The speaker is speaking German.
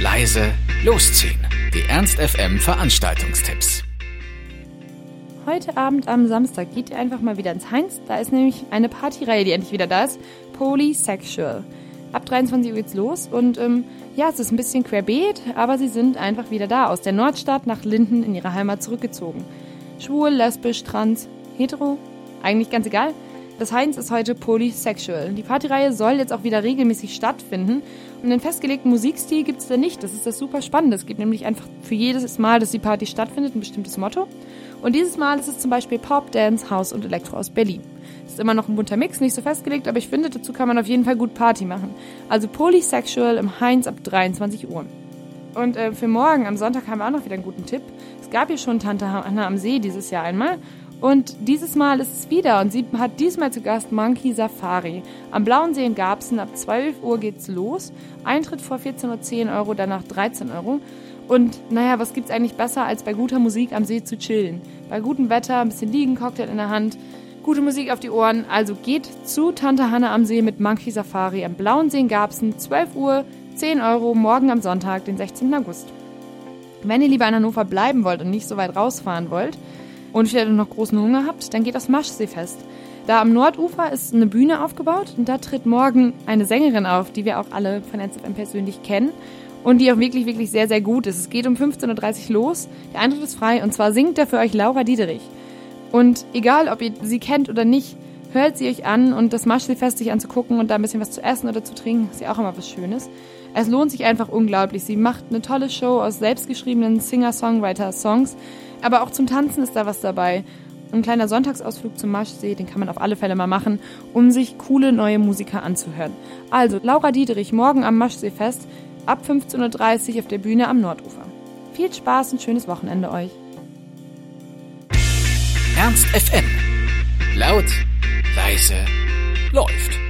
leise, losziehen. Die Ernst FM Veranstaltungstipps. Heute Abend am Samstag geht ihr einfach mal wieder ins Heinz. Da ist nämlich eine Partyreihe, die endlich wieder da ist. Polysexual. Ab 23 Uhr geht's los und ähm, ja, es ist ein bisschen querbeet, aber sie sind einfach wieder da. Aus der Nordstadt nach Linden in ihre Heimat zurückgezogen. Schwul, lesbisch, trans, hetero, eigentlich ganz egal. Das Heinz ist heute polysexual. Die Partyreihe soll jetzt auch wieder regelmäßig stattfinden. Und einen festgelegten Musikstil gibt es da nicht. Das ist das super Spannende. Es gibt nämlich einfach für jedes Mal, dass die Party stattfindet, ein bestimmtes Motto. Und dieses Mal ist es zum Beispiel Pop, Dance, House und Elektro aus Berlin. Ist immer noch ein bunter Mix, nicht so festgelegt, aber ich finde, dazu kann man auf jeden Fall gut Party machen. Also polysexual im Heinz ab 23 Uhr. Und äh, für morgen am Sonntag haben wir auch noch wieder einen guten Tipp. Es gab ja schon Tante Hanna am See dieses Jahr einmal. Und dieses Mal ist es wieder und sie hat diesmal zu Gast Monkey Safari. Am Blauen See in Garbsen ab 12 Uhr geht's los. Eintritt vor 14.10 Uhr Euro, danach 13 Euro. Und naja, was gibt's eigentlich besser, als bei guter Musik am See zu chillen? Bei gutem Wetter, ein bisschen liegen, Cocktail in der Hand, gute Musik auf die Ohren. Also geht zu Tante Hanna am See mit Monkey Safari am Blauen See in Garbsen, 12 Uhr, 10 Euro, morgen am Sonntag, den 16. August. Wenn ihr lieber in Hannover bleiben wollt und nicht so weit rausfahren wollt, und vielleicht noch großen Hunger habt, dann geht das Maschseefest. Da am Nordufer ist eine Bühne aufgebaut und da tritt morgen eine Sängerin auf, die wir auch alle von NZFM persönlich kennen und die auch wirklich, wirklich sehr, sehr gut ist. Es geht um 15.30 Uhr los, der Eintritt ist frei und zwar singt da für euch Laura Diederich. Und egal, ob ihr sie kennt oder nicht, hört sie euch an und das Maschseefest sich anzugucken und da ein bisschen was zu essen oder zu trinken, ist ja auch immer was Schönes. Es lohnt sich einfach unglaublich. Sie macht eine tolle Show aus selbstgeschriebenen Singer-Songwriter-Songs aber auch zum Tanzen ist da was dabei. Ein kleiner Sonntagsausflug zum Maschsee, den kann man auf alle Fälle mal machen, um sich coole neue Musiker anzuhören. Also, Laura Dieterich, morgen am Maschseefest, ab 15.30 Uhr auf der Bühne am Nordufer. Viel Spaß und schönes Wochenende euch. Ernst FM. Laut, leise, läuft.